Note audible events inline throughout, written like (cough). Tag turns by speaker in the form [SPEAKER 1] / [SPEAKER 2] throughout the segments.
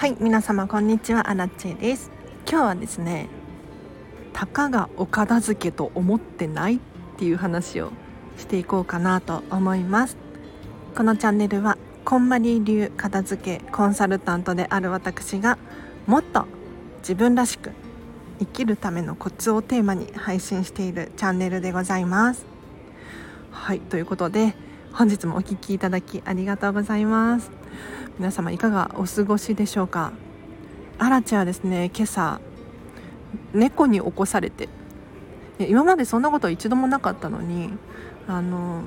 [SPEAKER 1] はい皆様こんにちは。アラチェです。今日はですねたかがお片付けと思ってないっていう話をしていこうかなと思います。このチャンネルはこんまり流片付けコンサルタントである私がもっと自分らしく生きるためのコツをテーマに配信しているチャンネルでございます。はいということで本日もお聴きいただきありがとうございます。皆様いかがお過ごしでしょうか？アラチはですね今朝猫に起こされて。今までそんなこと一度もなかったのにあの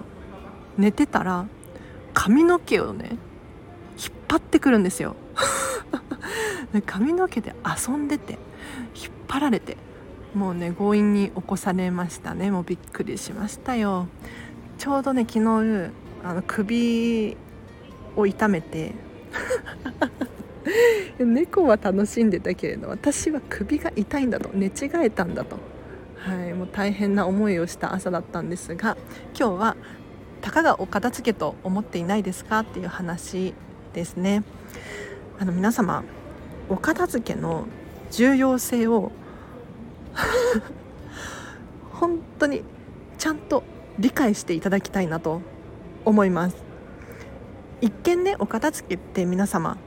[SPEAKER 1] 寝てたら髪の毛をね引っ張ってくるんですよ。(laughs) 髪の毛で遊んでて引っ張られてもうね強引に起こされましたね。もうびっくりしましたよ。ちょうどね昨日あの首を痛めて (laughs) 猫は楽しんでたけれど私は首が痛いんだと寝違えたんだと、はい、もう大変な思いをした朝だったんですが今日はたかがお片付けと思っていないですかっていう話ですね。あの皆様お片付けの重要性を (laughs) 本当にちゃんと理解していただきたいなと思います。一見ねお片付けって皆様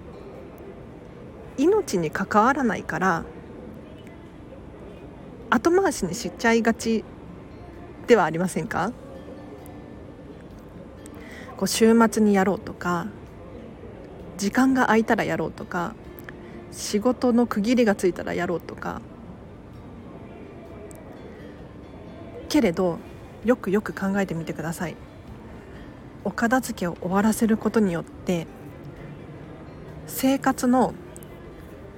[SPEAKER 1] 命に関わらないから後回しにしちゃいがちではありませんか？こう週末にやろうとか時間が空いたらやろうとか仕事の区切りがついたらやろうとか。けれどよくよく考えてみてください。お片付けを終わらせることによって生活の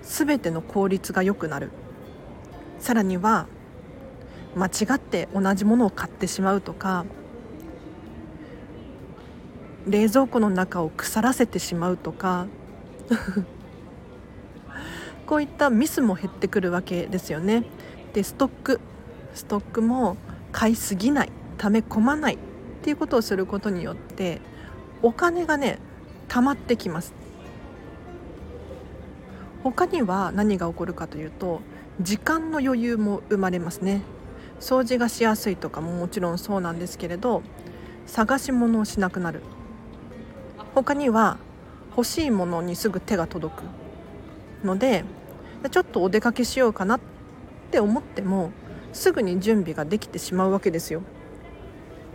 [SPEAKER 1] 全ての効率が良くなる。さらには間違って同じものを買ってしまうとか冷蔵庫の中を腐らせてしまうとか (laughs) こういったミスも減ってくるわけですよね。でストック。ストックも買いすぎない。溜め込まない。っていうことをすることによってお金がね溜まってきます。他には何が起こるかというと時間の余裕も生まれますね。掃除がしやすいとかももちろんそうなんですけれど探し物をしなくなる。他には欲しいものにすぐ手が届く。のでちょっとお出かけしようかなって思ってもすぐに準備ができてしまうわけですよ。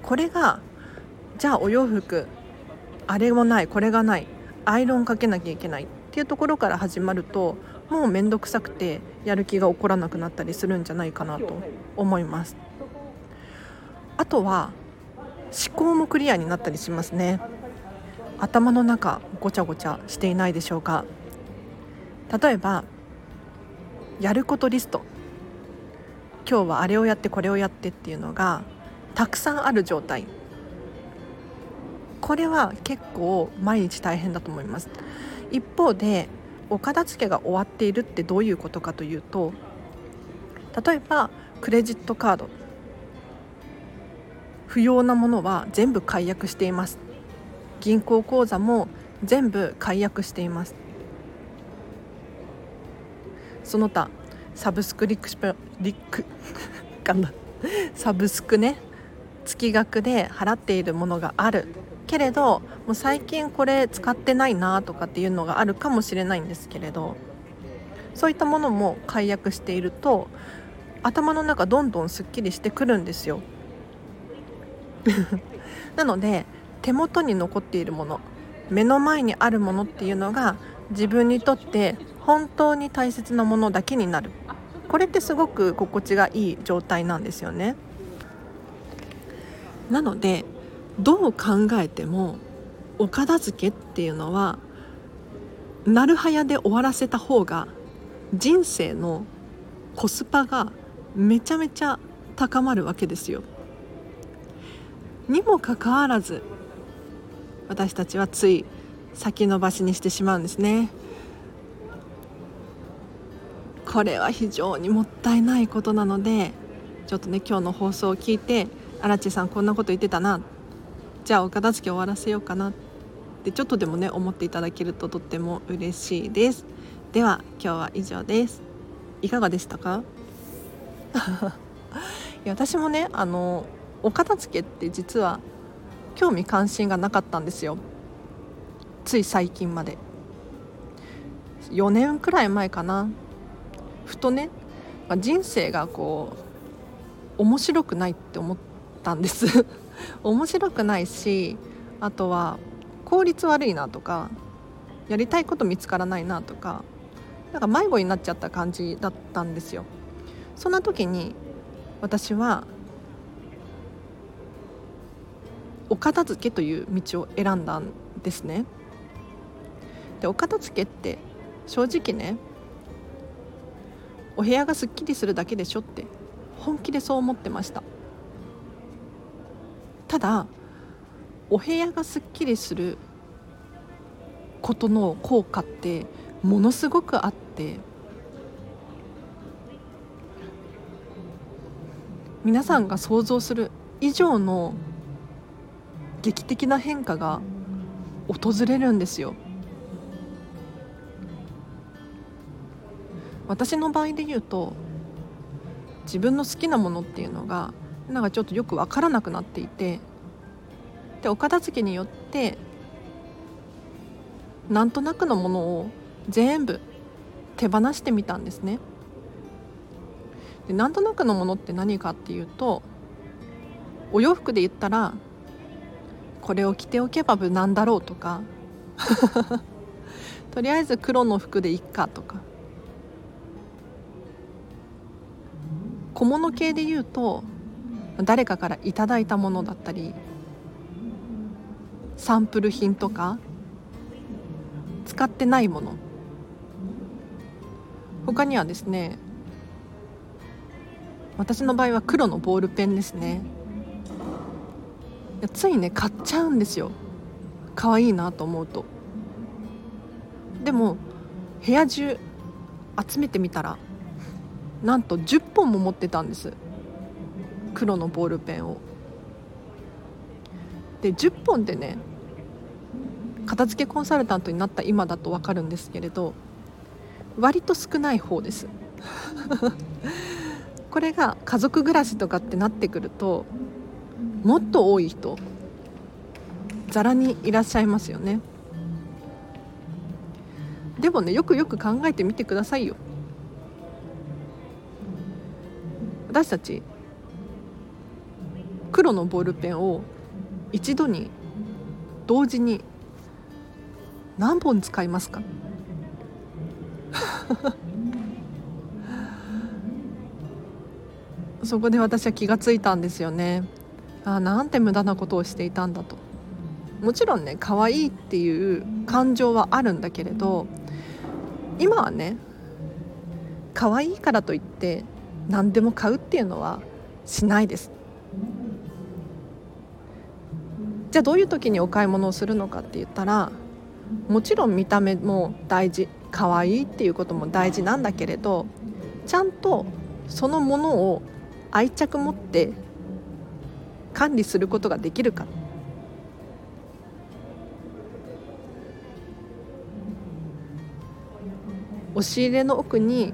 [SPEAKER 1] これがじゃあお洋服あれもないこれがないアイロンかけなきゃいけないっていうところから始まるともう面倒くさくてやる気が起こらなくなったりするんじゃないかなと思います。あとは思考もクリアになったりしますね。頭の中ごちゃごちゃしていないでしょうか。例えばやることリスト。今日はあれをやってこれをやってっていうのがたくさんある状態。これは結構毎日大変だと思います。一方でお片付けが終わっているってどういうことかというと例えばクレジットカード。不要なものは全部解約しています。銀行口座も全部解約しています。その他サブスクリクリック (laughs) サブスクね。月額で払っているものがあるけれどもう最近これ使ってないなとかっていうのがあるかもしれないんですけれどそういったものも解約していると頭の中どんどんすっきりしてくるんですよ。(laughs) なので手元に残っているもの目の前にあるものっていうのが自分にとって本当に大切なものだけになる。これってすごく心地がいい状態なんですよね。なのでどう考えてもお片付けっていうのはなるはやで終わらせた方が人生のコスパがめちゃめちゃ高まるわけですよ。にもかかわらず私たちはつい先延ばしにしてしまうんですね。これは非常にもったいないことなのでちょっとね今日の放送を聞いて荒地さんこんなこと言ってたなじゃあお片付け終わらせようかなってちょっとでもね思っていただけるととっても嬉しいです。では今日は以上です。いかがでしたか？(laughs) いや私もねあのお片付けって実は興味関心がなかったんですよ。つい最近まで。4年くらい前かな。ふとね人生がこう面白くないって思ったんです。(laughs) 面白くないしあとは効率悪いなとかやりたいこと見つからないなとかなんか迷子になっちゃった感じだったんですよ。そんな時に私はお片付けという道を選んだんですね。でお片付けって正直ねお部屋がすっきりするだけでしょって本気でそう思ってました。ただお部屋がすっきりすることの効果ってものすごくあって皆さんが想像する以上の劇的な変化が訪れるんですよ。私の場合で言うと自分の好きなものっていうのがなんかちょっとよく分からなくなっていてでお片付けによってなんとなくのものを全部手放してみたんですね。でなんとなくのものって何かっていうとお洋服で言ったらこれを着ておけば無難だろうとか (laughs) とりあえず黒の服でいっかとか小物系で言うと誰かからいただいたものだったりサンプル品とか使ってないもの。他にはですね私の場合は黒のボールペンですね。ついね買っちゃうんですよ。可愛いなと思うと。でも部屋中集めてみたらなんと10本も持ってたんです。黒のボールペンを。で10本でね片付けコンサルタントになった今だと分かるんですけれど割と少ない方です。(laughs) これが家族暮らしとかってなってくるともっと多い人ざらにいらっしゃいますよね。でもねよくよく考えてみてくださいよ。私たち黒のボールペンを一度に同時に何本使いますか？(laughs) そこで私は気がついたんですよね。あなんて無駄なことをしていたんだと。もちろんね可愛いっていう感情はあるんだけれど今はね可愛いからといって何でも買うっていうのはしないです。じゃあどういう時にお買い物をするのかって言ったらもちろん見た目も大事可愛いっていうことも大事なんだけれどちゃんとそのものを愛着持って管理することができるか。押し入れの奥に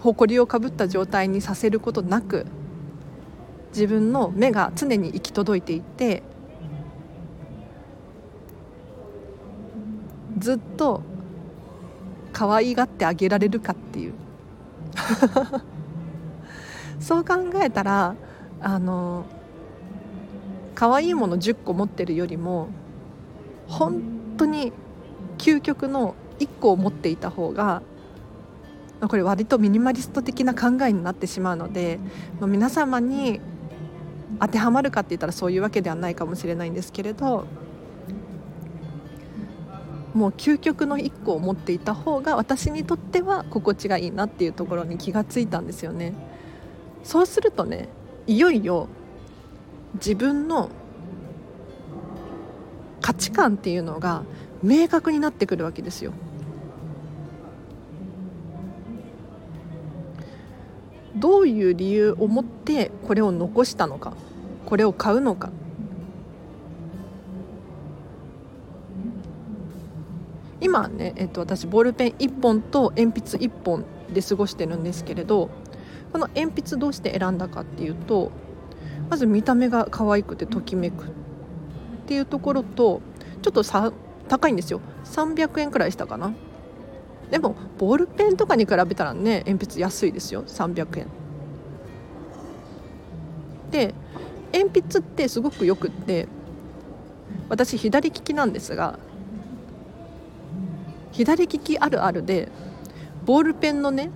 [SPEAKER 1] 埃をかぶった状態にさせることなく自分の目が常に行き届いていてずっと可愛がってあげられるかっていう。(laughs) そう考えたらあの可愛いもの10個持ってるよりも本当に究極の1個を持っていた方がこれ割とミニマリスト的な考えになってしまうので皆様に当てはまるかって言ったらそういうわけではないかもしれないんですけれどもう究極の1個を持っていた方が私にとっては心地がいいなっていうところに気がついたんですよね。そうするとねいよいよ自分の価値観っていうのが明確になってくるわけですよ。どういう理由を持ってこれを残したのかこれを買うのか。今ね、えっと、私ボールペン1本と鉛筆1本で過ごしてるんですけれどこの鉛筆どうして選んだかっていうとまず見た目が可愛くてときめくっていうところとちょっとさ高いんですよ。300円くらいしたかな。でもボールペンとかに比べたらね鉛筆安いですよ。300円。で鉛筆ってすごくよくって私左利きなんですが左利きあるあるでボールペンのね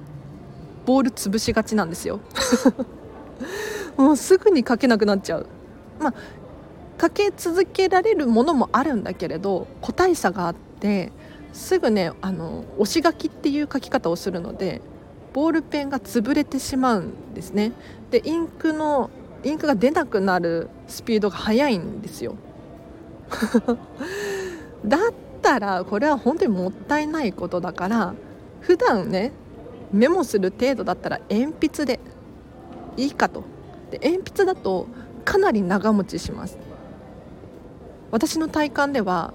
[SPEAKER 1] ボール潰しがちなんですよ。(laughs) もうすぐに書けなくなっちゃう。まあ書け続けられるものもあるんだけれど個体差があってすぐねあの押し書きっていう書き方をするのでボールペンが潰れてしまうんですね。でインクのインクが出なくなるスピードが速いんですよ。(laughs) だったらこれは本当にもったいないことだから普段ねメモする程度だったら鉛筆でいいかと。で鉛筆だとかなり長持ちします。私の体感では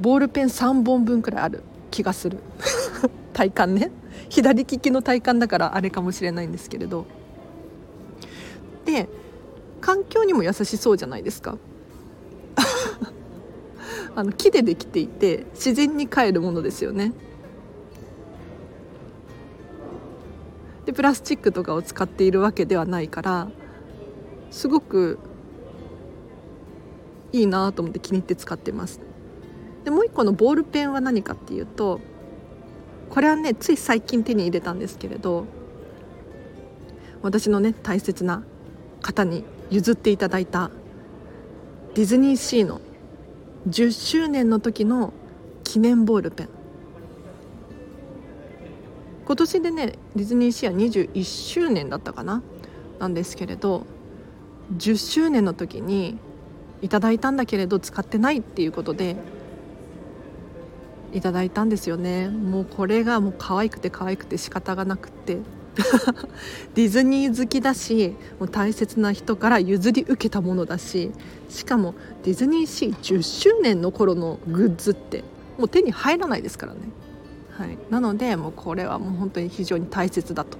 [SPEAKER 1] ボールペン3本分くらいある気がする。(laughs) 体感ね。左利きの体感だからあれかもしれないんですけれど。で環境にも優しそうじゃないですか。(laughs) あの木でできていて自然に帰るものですよね。でプラスチックとかを使っているわけではないからすごくいいなと思って気に入って使ってます。でもう一個のボールペンは何かっていうとこれはねつい最近手に入れたんですけれど私のね大切な方に譲っていただいたディズニーシーの10周年の時の記念ボールペン。今年でねディズニーシーは21周年だったかな？なんですけれど10周年の時にいただいたんだけれど使ってないっていうことでいただいたんですよね。もうこれがもう可愛くて可愛くて仕方がなくて。(laughs) ディズニー好きだしもう大切な人から譲り受けたものだししかもディズニーシー10周年の頃のグッズってもう手に入らないですからね、はい、なのでもうこれはもう本当に非常に大切だと。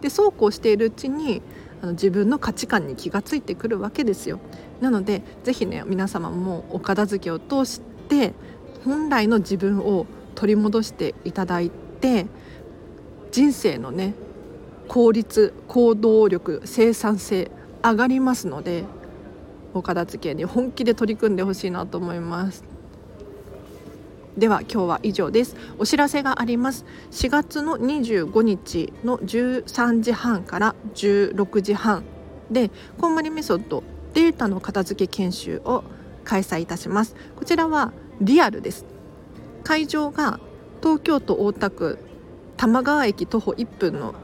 [SPEAKER 1] でそうこうしているうちにあの自分の価値観に気がついてくるわけですよ。なので是非ね皆様もお片付けを通して本来の自分を取り戻していただいて人生のね効率行動力生産性上がりますのでお片付けに本気で取り組んでほしいなと思います。では今日は以上です。お知らせがあります。4月の25日の13時半から16時半でこんまりメソッドデータの片付け研修を開催いたします。こちらはリアルです会場が東京都大田区玉川駅徒歩1分の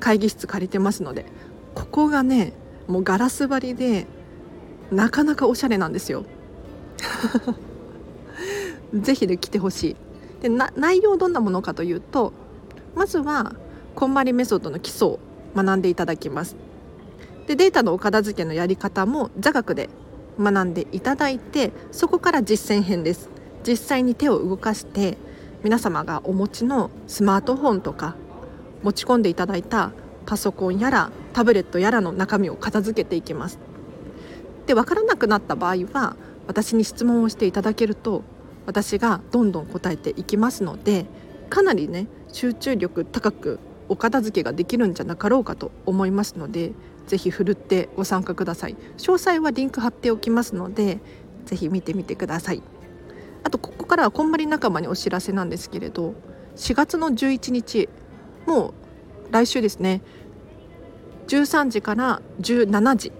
[SPEAKER 1] 会議室借りてますのでここがねもうガラス張りでなかなかおしゃれなんですよ。(laughs) ぜひで来てほしい。で内容どんなものかというとまずはこんまりメソッドの基礎を学んでいただきます。でデータのお片付けのやり方も座学で学んでいただいてそこから実践編です。実際に手を動かして皆様がお持ちのスマートフォンとか持ち込んでいただいたパソコンやらタブレットやらの中身を片付けていきます。で分からなくなった場合は私に質問をしていただけると私がどんどん答えていきますのでかなりね集中力高くお片付けができるんじゃなかろうかと思いますのでぜひふるってご参加ください詳細はリンク貼っておきますのでぜひ見てみてくださいあとここからはこんまり仲間にお知らせなんですけれど4月の11日もう来週ですね13時から17時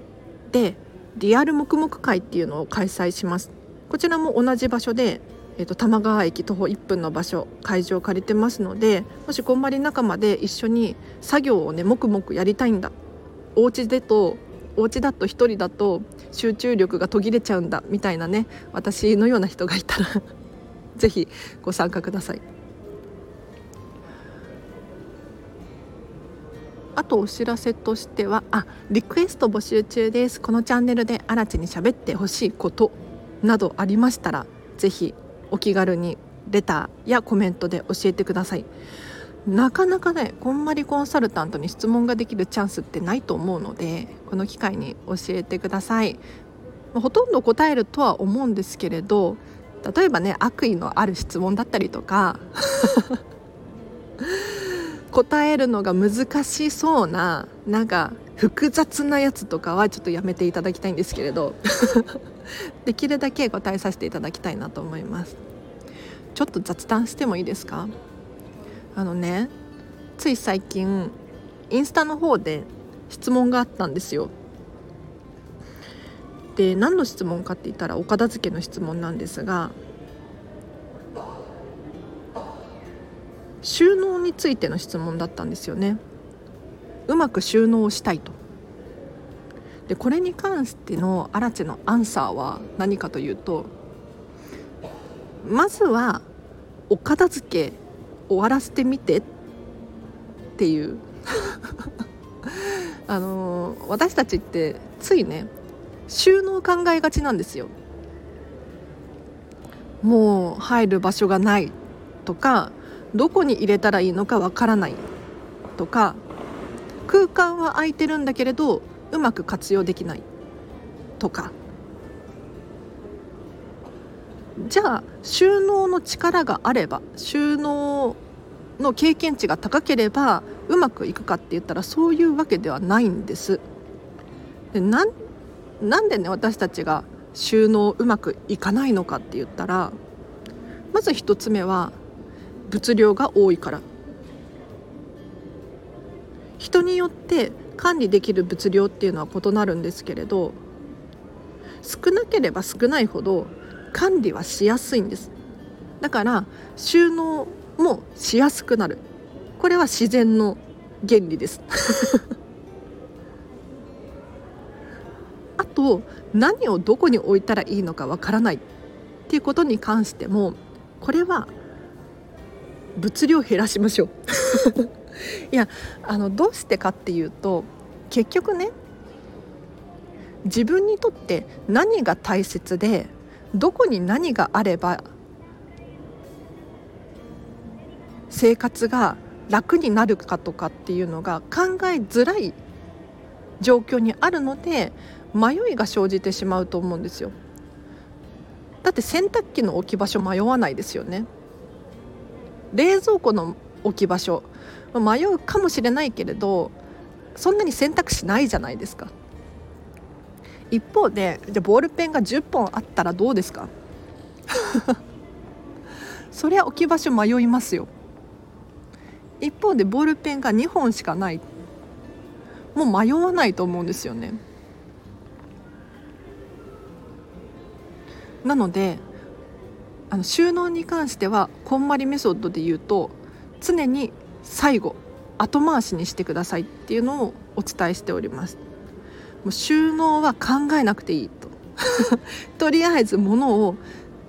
[SPEAKER 1] でリアル黙々会っていうのを開催します。こちらも同じ場所で、えーと、玉川駅徒歩1分の場所会場を借りてますのでもしこんまり仲間で一緒に作業をね黙々やりたいんだ。お家でとお家だと1人だと集中力が途切れちゃうんだみたいなね私のような人がいたら (laughs) 是非ご参加ください。あとお知らせとしてはあリクエスト募集中ですこのチャンネルで新地に喋ってほしいことなどありましたら是非お気軽にレターやコメントで教えてくださいなかなかねこんまりコンサルタントに質問ができるチャンスってないと思うのでこの機会に教えてください。ほとんど答えるとは思うんですけれど例えばね悪意のある質問だったりとか (laughs) 答えるのが難しそうななんか複雑なやつとかはちょっとやめていただきたいんですけれど (laughs) できるだけ答えさせていただきたいなと思います。ちょっと雑談してもいいですか？あのねつい最近インスタの方で質問があったんですよ。で何の質問かって言ったらお片付けの質問なんですが収納についての質問だったんですよね。うまく収納したいと。でこれに関してのアラチェのアンサーは何かというとまずはお片付け終わらせてみてっていう。(laughs) あの、私たちってついね収納考えがちなんですよ。もう入る場所がないとかどこに入れたらいいのかわからないとか空間は空いてるんだけれどうまく活用できないとか。じゃあ収納の力があれば収納の経験値が高ければうまくいくかって言ったらそういうわけではないんです。でなんなんでね私たちが収納うまくいかないのかって言ったらまず1つ目は物量が多いから人によって管理できる物量っていうのは異なるんですけれど少なければ少ないほど管理はしやすいんです。だから収納もしやすくなる。これは自然の原理です。(laughs) あと何をどこに置いたらいいのかわからない。っていうことに関してもこれは物量減らしましょう。(laughs) いやあのどうしてかっていうと結局ね自分にとって何が大切でどこに何があれば生活が楽になるかとかっていうのが考えづらい状況にあるので迷いが生じてしまうと思うんですよ。だって洗濯機の置き場所迷わないですよね。冷蔵庫の置き場所迷うかもしれないけれどそんなに選択肢ないじゃないですか。一方でじゃボールペンが10本あったらどうですか？(laughs) そりゃ置き場所迷いますよ。一方でボールペンが2本しかない。もう迷わないと思うんですよね。なのであの収納に関してはこんまりメソッドで言うと常に最後後回しにしてくださいっていうのをお伝えしております。もう収納は考えなくていいと。(laughs) とりあえず物を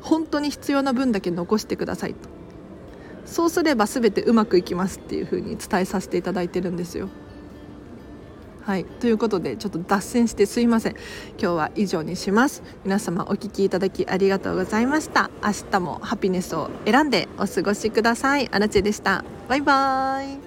[SPEAKER 1] 本当に必要な分だけ残してくださいと。そうすれば全てうまくいきますっていうふうに伝えさせていただいてるんですよ。はい。ということでちょっと脱線してすいません。今日は以上にします。皆様お聴きいただきありがとうございました。明日もハピネスを選んでお過ごしください。あらちでした。バイバーイ。